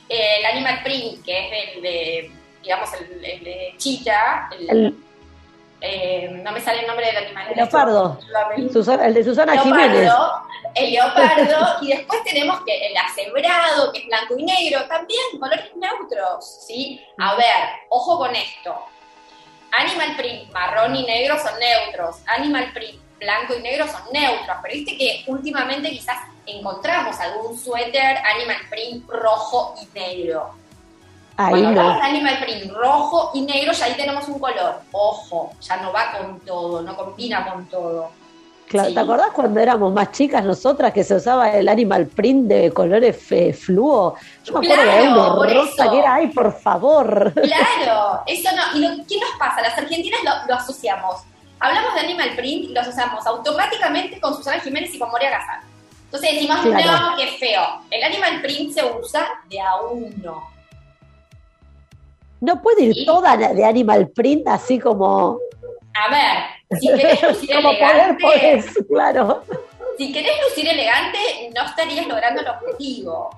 El animal print, que es el de, digamos, el, el de chita, el,
El
eh, no me sale el nombre del animal.
El leopardo. Susana- el de Susana Jiménez.
Leopardo, el leopardo, y después tenemos que el acebrado, que es blanco y negro, también colores neutros, ¿sí? A ver, ojo con esto. Animal print, marrón y negro son neutros. Animal print, blanco y negro son neutros. Pero viste que últimamente quizás encontramos algún suéter animal print rojo y negro.
Ahí
Cuando
no.
hablamos de animal print rojo y negro, ya ahí tenemos un color. Ojo, ya no va con todo, no combina con todo.
Claro,
Sí.
¿Te acordás cuando éramos más chicas nosotras que se usaba el animal print de colores fe- fluo? Yo me acuerdo
Claro,
uno rosa
eso.
que era, ay, por favor.
Claro, eso no. ¿Y lo, qué nos pasa? Las argentinas lo, lo asociamos. Hablamos de animal print y lo asociamos automáticamente con Susana Jiménez y con Moria Gazán. Entonces decimos,
Claro.
no, qué feo. El animal print se usa de a uno.
No puede ir
Sí.
toda de animal print así como,
A ver, si querés lucir
como poder,
elegante,
claro.
si querés lucir elegante, no estarías logrando el objetivo.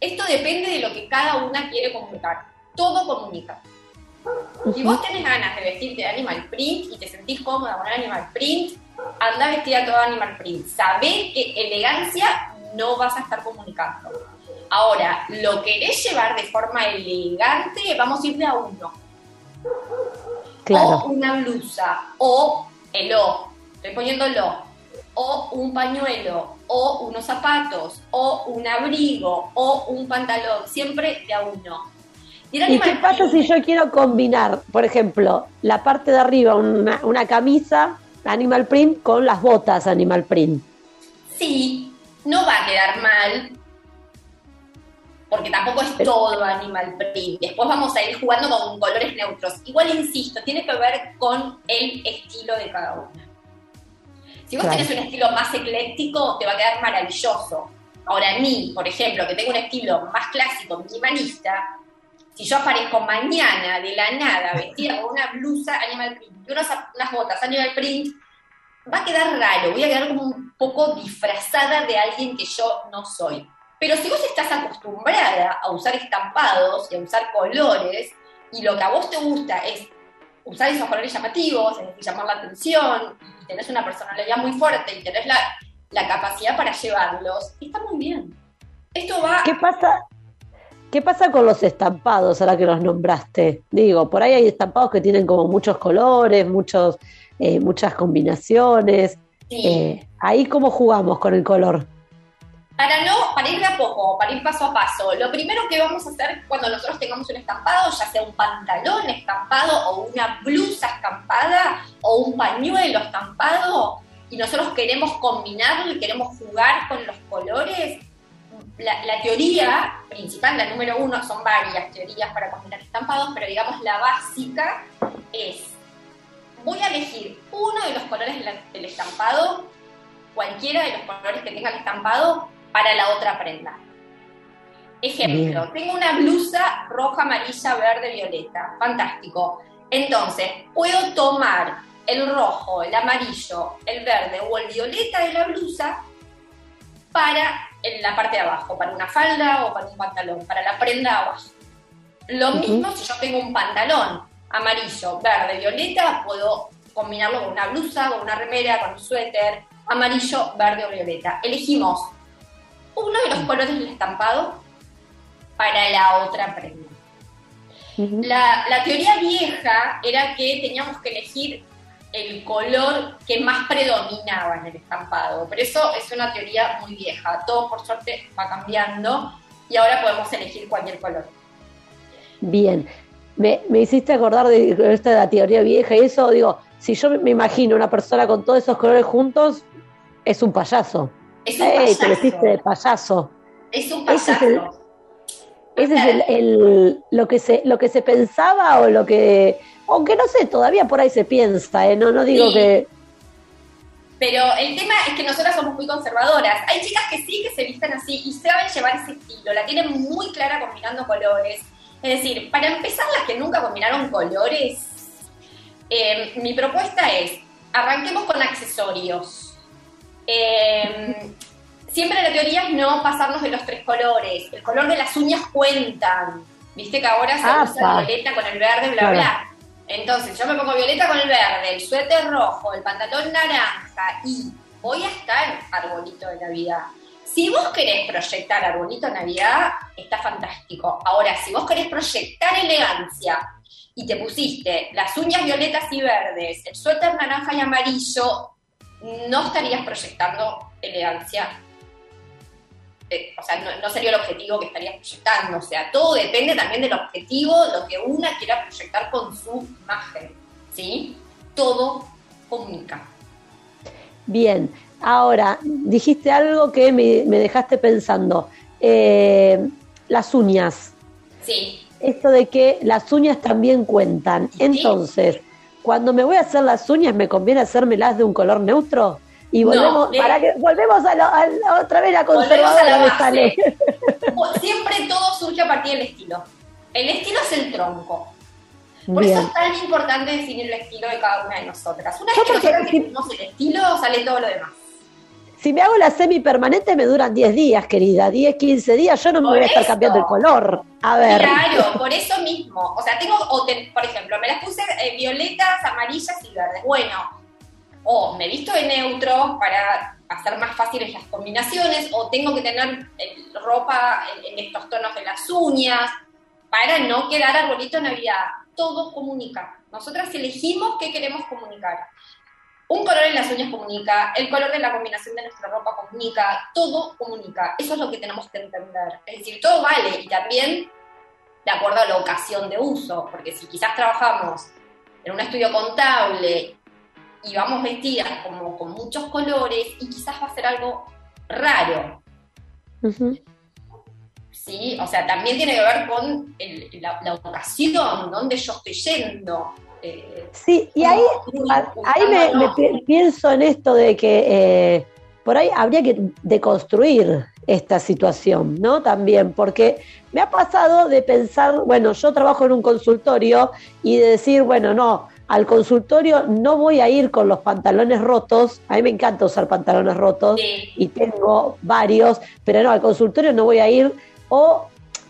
Esto depende de lo que cada una quiere comunicar. Todo comunica. Si vos tenés ganas de vestirte de animal print y te sentís cómoda con el animal print, anda vestida todo animal print. Sabés que elegancia no vas a estar comunicando. Ahora, lo querés llevar de forma elegante, vamos a ir de a uno. O
Claro.
una blusa, o el O, estoy poniendo el O, o un pañuelo, o unos zapatos, o un abrigo, o un pantalón, siempre de a uno. Y
¿Y qué pasa si yo quiero combinar, por ejemplo, la parte de arriba, una, una camisa animal print con las botas animal print?
Sí, no va a quedar mal. Porque tampoco es todo animal print. Después vamos a ir jugando con colores neutros. Igual insisto, tiene que ver con el estilo de cada uno. Si vos
Claro.
tenés un estilo más ecléctico, te va a quedar maravilloso. Ahora, a mí, por ejemplo, que tengo un estilo más clásico, minimalista, si yo aparezco mañana de la nada vestida con una blusa animal print y unos- unas botas animal print, va a quedar raro, voy a quedar como un poco disfrazada de alguien que yo no soy. Pero si vos estás acostumbrada a usar estampados y a usar colores, y lo que a vos te gusta es usar esos colores llamativos, es decir, llamar la atención, y tenés una personalidad muy fuerte y tenés la, la capacidad para llevarlos, está muy bien. Esto va...
¿Qué pasa? ¿Qué pasa con los estampados ahora que los nombraste? Digo, por ahí hay estampados que tienen como muchos colores, muchos, eh, muchas combinaciones.
Sí.
Eh, ahí cómo jugamos con el color.
Para no, para ir de a poco, para ir paso a paso, lo primero que vamos a hacer cuando nosotros tengamos un estampado, ya sea un pantalón estampado o una blusa estampada o un pañuelo estampado, y nosotros queremos combinarlo y queremos jugar con los colores, la, la teoría principal, la número uno, son varias teorías para combinar estampados, pero digamos la básica es, voy a elegir uno de los colores del estampado, cualquiera de los colores que tenga el estampado, para la otra prenda. Ejemplo, tengo una blusa roja, amarilla, verde, violeta. Fantástico. Entonces, puedo tomar el rojo, el amarillo, el verde o el violeta de la blusa para en la parte de abajo, para una falda o para un pantalón, para la prenda abajo. Lo mismo si yo tengo un pantalón amarillo, verde, violeta, puedo combinarlo con una blusa, con una remera, con un suéter, amarillo, verde o violeta. Elegimos uno de los colores del estampado para la otra prenda. La teoría vieja era que teníamos que elegir el color que más predominaba en el estampado, pero eso es una teoría muy vieja. Todo por suerte va cambiando y ahora podemos elegir cualquier color.
Bien. Me, me hiciste acordar de esta de la teoría vieja y eso, digo, si yo me imagino una persona con todos esos colores juntos, es un payaso.
Es un
¡Ey! Te vestiste de payaso.
Es un
Ese es
payaso.
el- Ese es el, el- lo que se lo que se pensaba o lo que aunque no sé todavía por ahí se piensa ¿eh? no no digo
Sí.
que
Pero el tema es que nosotras somos muy conservadoras. Hay chicas que sí que se visten así y saben llevar ese estilo, la tienen muy clara combinando colores. Es decir, para empezar, las que nunca combinaron colores, eh, mi propuesta es, arranquemos con accesorios. Eh, siempre la teoría es no pasarnos de los tres colores. El color de las uñas cuentan. Viste que ahora se
Apa.
usa violeta con el verde, bla,
Claro.
bla. Entonces, yo me pongo violeta con el verde, el suéter rojo, el pantalón naranja y voy a estar arbolito de Navidad. Si vos querés proyectar arbolito de Navidad, está fantástico. Ahora, si vos querés proyectar elegancia y te pusiste las uñas violetas y verdes, el suéter naranja y amarillo, no estarías proyectando elegancia. Eh, o sea, no, no sería el objetivo que estarías proyectando. O sea, todo depende también del objetivo, lo que una quiera proyectar con su imagen. ¿Sí? Todo comunica.
bien ahora dijiste algo que me, me dejaste pensando Eh, las uñas
Sí.
esto de que las uñas también cuentan entonces cuando me voy a hacer las uñas me conviene hacérmelas de un color neutro y volvemos
de-
para que volvemos a, lo- a la- otra vez la
a la
conservadora sale.
Siempre todo surge a partir del estilo. El estilo es el tronco. Por
Bien.
eso es tan importante definir el estilo de cada una de nosotras. Una
Yo
vez que
si-
definimos el estilo, sale todo lo demás.
Si me hago la semipermanente me duran 10 días, querida, 10, 15 días, yo no me voy a estar
eso.
cambiando el color. A ver.
Claro, por eso mismo. O sea, tengo, por ejemplo, me las puse eh, violetas, amarillas y verdes. Bueno, o me visto de neutro para hacer más fáciles las combinaciones, o tengo que tener eh, ropa en, estos tonos de las uñas, para no quedar arbolito de Navidad. Todo comunica. Nosotras elegimos qué queremos comunicar. Un color en las uñas comunica, el color de la combinación de nuestra ropa comunica, todo comunica. Eso es lo que tenemos que entender. Es decir, todo vale y también de acuerdo a la ocasión de uso, porque si quizás trabajamos en un estudio contable y vamos vestidas como con muchos colores y quizás va a ser algo raro. ¿sí? O sea, también tiene que ver con el- la, la ocasión, dónde yo estoy yendo. eh,
Sí, y ahí, ahí me, pienso en esto de que eh, por ahí habría que deconstruir esta situación, ¿no? También, porque me ha pasado de pensar, bueno, yo trabajo en un consultorio y de decir, bueno, no, al consultorio no voy a ir con los pantalones rotos, a mí me encanta usar pantalones rotos
Sí.
y tengo varios, pero no, al consultorio no voy a ir o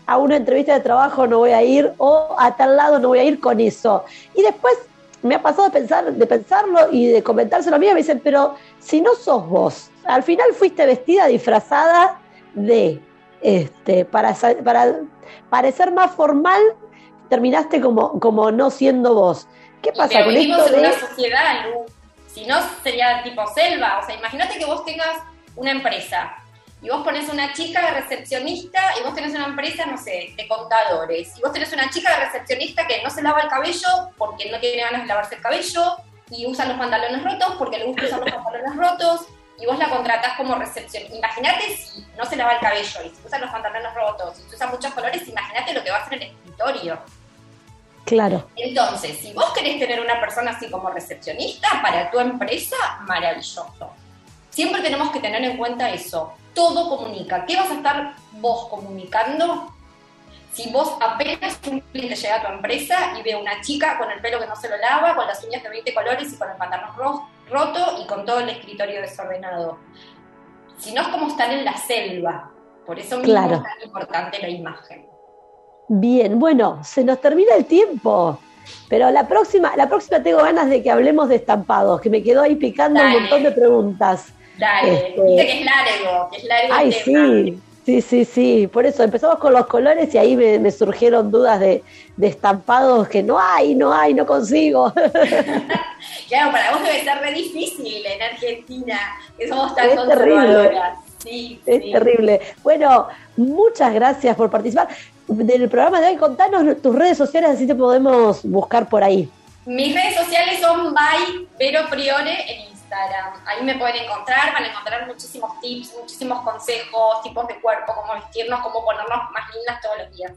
a una entrevista de trabajo no voy a ir o a tal lado no voy a ir con eso. Y después me ha pasado de pensar, de pensarlo y de comentárselo a mí, me dicen, pero si no sos vos, al final fuiste vestida disfrazada de este para, para parecer más formal, terminaste como, como no siendo vos. ¿Qué pasa
Pero
con
vivimos
esto
en
de
una sociedad. Si no, sería tipo selva. O sea, imagínate que vos tengas una empresa y vos pones una chica de recepcionista y vos tenés una empresa, no sé, de contadores. Y vos tenés una chica de recepcionista que no se lava el cabello porque no tiene ganas de lavarse el cabello y usa los pantalones rotos porque le gusta usar los pantalones rotos y vos la contratás como recepción. Imagínate si no se lava el cabello y si usa los pantalones rotos y si usa muchos colores, imagínate lo que va a hacer en el escritorio.
Claro,
Entonces, si vos querés tener una persona así como recepcionista para tu empresa, maravilloso. Siempre tenemos que tener en cuenta eso. Todo comunica. ¿Qué vas a estar vos comunicando? Si vos apenas un cliente llega a tu empresa y ve una chica con el pelo que no se lo lava, con las uñas de 20 colores y con el pantalón ro- roto y con todo el escritorio desordenado. Si no es como estar en la selva. Por eso mismo
Claro.
es tan importante la imagen.
Bien, bueno, se nos termina el tiempo. Pero la próxima, la próxima tengo ganas de que hablemos de estampados, que me quedó ahí picando un montón de preguntas.
Dale,
Este-
viste que es largo, que es largo
Ay,
el tema.
sí, sí, sí, sí. Por eso empezamos con los colores y ahí me, me surgieron dudas de, de estampados que no hay, no hay, no consigo.
Claro, para vos debe ser re difícil en Argentina, que somos tan
Es terrible.
Sí,
Es
sí.
terrible. Bueno, muchas gracias por participar. Del programa de hoy, contanos tus redes sociales, así te podemos buscar por ahí.
Mis redes sociales son by Vero Priore en Instagram. Ahí me pueden encontrar, van a encontrar muchísimos tips, muchísimos consejos, tipos de cuerpo, cómo vestirnos, cómo ponernos más lindas todos los días.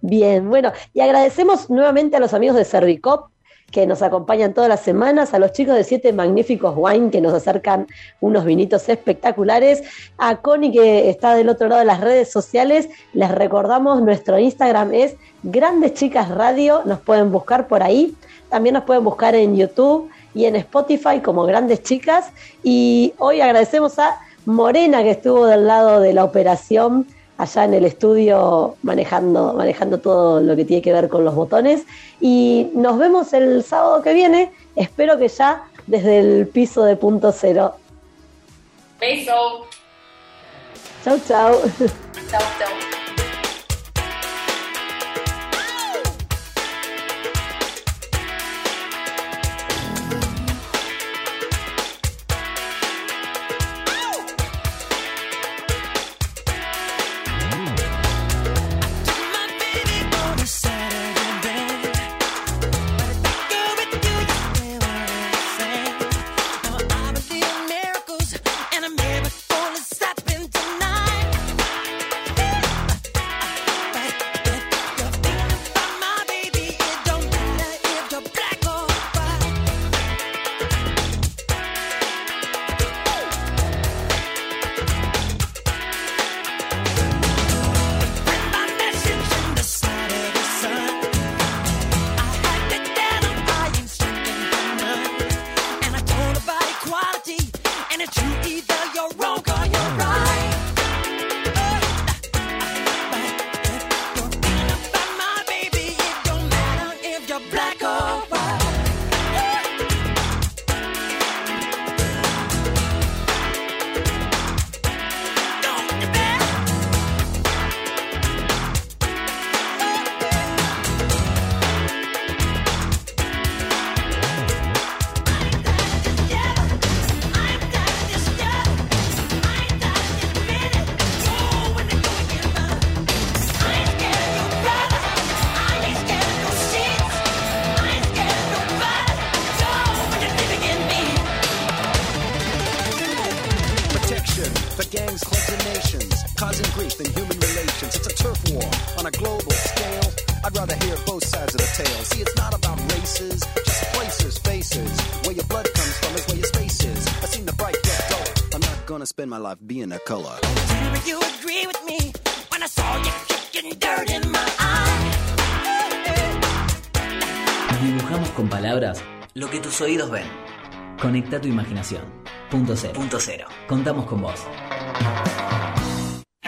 Bien, bueno, y agradecemos nuevamente a los amigos de Servicop que nos acompañan todas las semanas, a los chicos de Siete Magníficos Wine que nos acercan unos vinitos espectaculares, a Connie que está del otro lado de las redes sociales, les recordamos nuestro Instagram es Grandes Chicas Radio, nos pueden buscar por ahí, también nos pueden buscar en YouTube y en Spotify como Grandes Chicas. Y hoy agradecemos a Morena que estuvo del lado de la operación allá en el estudio manejando, manejando todo lo que tiene que ver con los botones. Y nos vemos el sábado que viene, espero que ya desde el piso de punto cero.
Beso.
Chau, chau.
Chau, chau.
Spend my life being a color.
You agree with me when I saw you kicking dirt in my eye.
Dibujamos con palabras lo que tus oídos ven. Conecta tu imaginación. Punto cero. Punto cero. Contamos con vos.